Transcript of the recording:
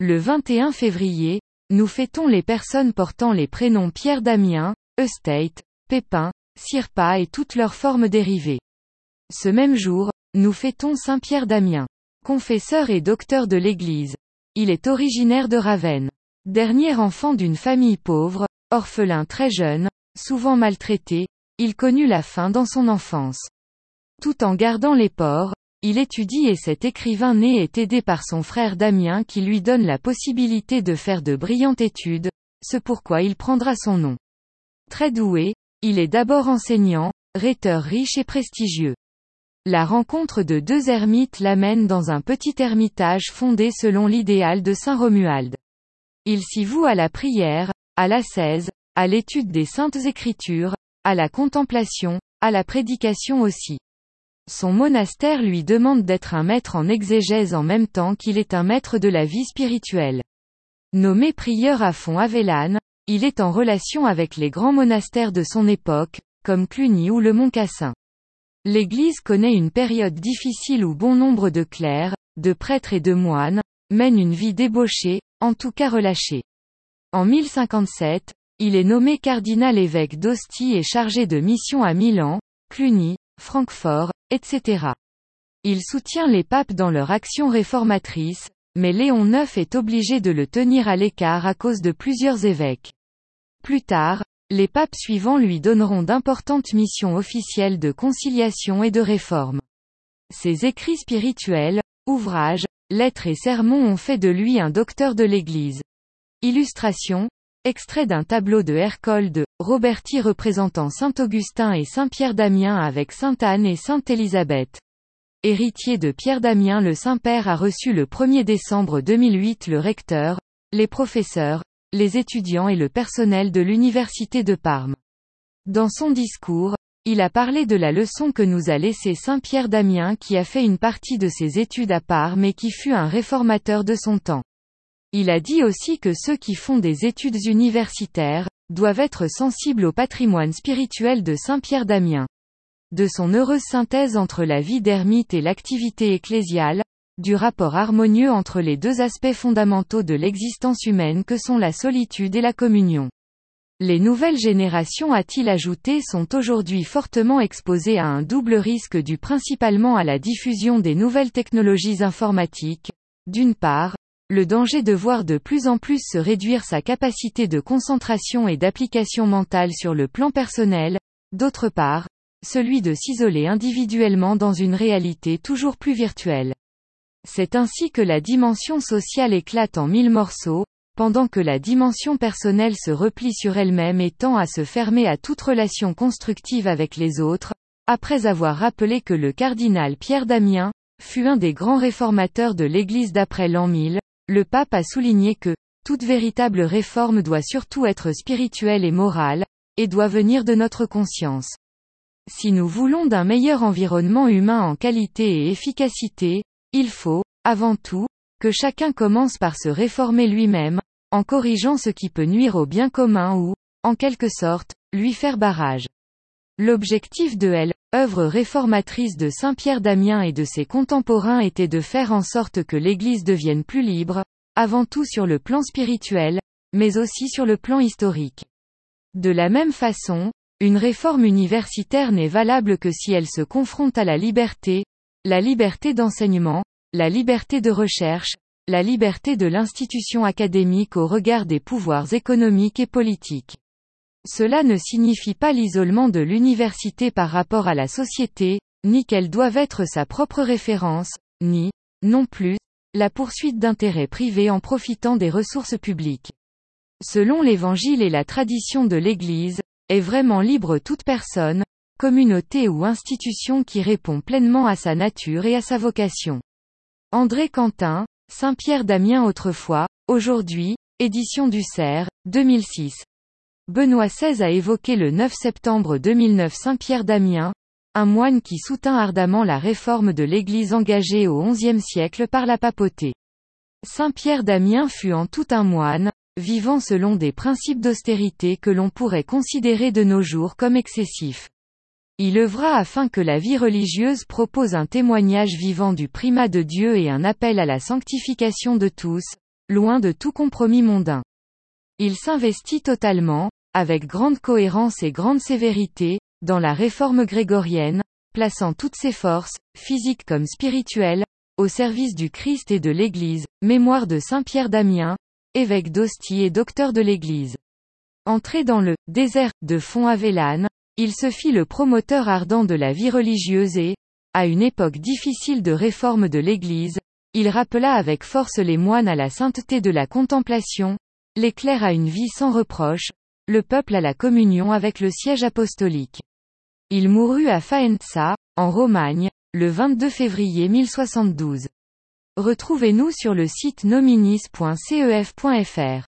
Le 21 février, nous fêtons les personnes portant les prénoms Pierre Damien, Eustate, Pépin, Sirpa et toutes leurs formes dérivées. Ce même jour, nous fêtons Saint Pierre Damien. Confesseur et docteur de l'Église. Il est originaire de Ravenne. Dernier enfant d'une famille pauvre, orphelin très jeune, souvent maltraité, il connut la faim dans son enfance. Tout en gardant les porcs, il étudie et cet écrivain né est aidé par son frère Damien qui lui donne la possibilité de faire de brillantes études, ce pourquoi il prendra son nom. Très doué, il est d'abord enseignant, rhéteur riche et prestigieux. La rencontre de deux ermites l'amène dans un petit ermitage fondé selon l'idéal de saint Romuald. Il s'y voue à la prière, à l'ascèse, à l'étude des saintes écritures, à la contemplation, à la prédication aussi. Son monastère lui demande d'être un maître en exégèse en même temps qu'il est un maître de la vie spirituelle. Nommé prieur à fond Avellane, il est en relation avec les grands monastères de son époque, comme Cluny ou le Mont Cassin. L'Église connaît une période difficile où bon nombre de clercs, de prêtres et de moines, mènent une vie débauchée, en tout cas relâchée. En 1057, il est nommé cardinal évêque d'Ostie et chargé de mission à Milan, Cluny, Francfort, etc. Il soutient les papes dans leur action réformatrice, mais Léon IX est obligé de le tenir à l'écart à cause de plusieurs évêques. Plus tard, les papes suivants lui donneront d'importantes missions officielles de conciliation et de réforme. Ses écrits spirituels, ouvrages, lettres et sermons ont fait de lui un docteur de l'Église. Illustration, extrait d'un tableau de Hercole de Roberti représentant Saint Augustin et Saint Pierre Damien avec Sainte Anne et Sainte Élisabeth. Héritier de Pierre Damien le Saint-Père a reçu le 1er décembre 2008 le recteur, les professeurs, les étudiants et le personnel de l'Université de Parme. Dans son discours, il a parlé de la leçon que nous a laissée Saint Pierre Damien qui a fait une partie de ses études à Parme et qui fut un réformateur de son temps. Il a dit aussi que ceux qui font des études universitaires, doivent être sensibles au patrimoine spirituel de Saint Pierre Damien. De son heureuse synthèse entre la vie d'ermite et l'activité ecclésiale, du rapport harmonieux entre les deux aspects fondamentaux de l'existence humaine que sont la solitude et la communion. Les nouvelles générations a-t-il ajouté sont aujourd'hui fortement exposées à un double risque dû principalement à la diffusion des nouvelles technologies informatiques. D'une part, le danger de voir de plus en plus se réduire sa capacité de concentration et d'application mentale sur le plan personnel, d'autre part, celui de s'isoler individuellement dans une réalité toujours plus virtuelle. C'est ainsi que la dimension sociale éclate en mille morceaux, pendant que la dimension personnelle se replie sur elle-même et tend à se fermer à toute relation constructive avec les autres, après avoir rappelé que le cardinal Pierre Damien, fut un des grands réformateurs de l'Église d'après l'an 1000, le pape a souligné que, toute véritable réforme doit surtout être spirituelle et morale, et doit venir de notre conscience. Si nous voulons d'un meilleur environnement humain en qualité et efficacité, il faut, avant tout, que chacun commence par se réformer lui-même, en corrigeant ce qui peut nuire au bien commun ou, en quelque sorte, lui faire barrage. L'objectif de L, œuvre réformatrice de Saint Pierre Damien et de ses contemporains était de faire en sorte que l'Église devienne plus libre, avant tout sur le plan spirituel, mais aussi sur le plan historique. De la même façon, une réforme universitaire n'est valable que si elle se confronte à la liberté, la liberté d'enseignement, la liberté de recherche, la liberté de l'institution académique au regard des pouvoirs économiques et politiques. Cela ne signifie pas l'isolement de l'université par rapport à la société, ni qu'elle doive être sa propre référence, ni, non plus, la poursuite d'intérêts privés en profitant des ressources publiques. Selon l'Évangile et la tradition de l'Église, est vraiment libre toute personne, communauté ou institution qui répond pleinement à sa nature et à sa vocation. André Quentin, Saint-Pierre Damien autrefois, aujourd'hui, édition du Cerf, 2006. Benoît XVI a évoqué le 9 septembre 2009 Saint-Pierre Damien, un moine qui soutint ardemment la réforme de l'Église engagée au XIe siècle par la papauté. Saint-Pierre Damien fut en tout un moine, vivant selon des principes d'austérité que l'on pourrait considérer de nos jours comme excessifs. Il œuvra afin que la vie religieuse propose un témoignage vivant du primat de Dieu et un appel à la sanctification de tous, loin de tout compromis mondain. Il s'investit totalement, avec grande cohérence et grande sévérité, dans la réforme grégorienne, plaçant toutes ses forces, physiques comme spirituelles, au service du Christ et de l'Église, mémoire de Saint Pierre d'Amiens, évêque d'Ostie et docteur de l'Église. Entré dans le désert de Font-Avellane, il se fit le promoteur ardent de la vie religieuse et, à une époque difficile de réforme de l'Église, il rappela avec force les moines à la sainteté de la contemplation, clercs à une vie sans reproche, le peuple à la communion avec le siège apostolique. Il mourut à Faenza, en Romagne, le 22 février 1072. Retrouvez-nous sur le site nominis.cef.fr.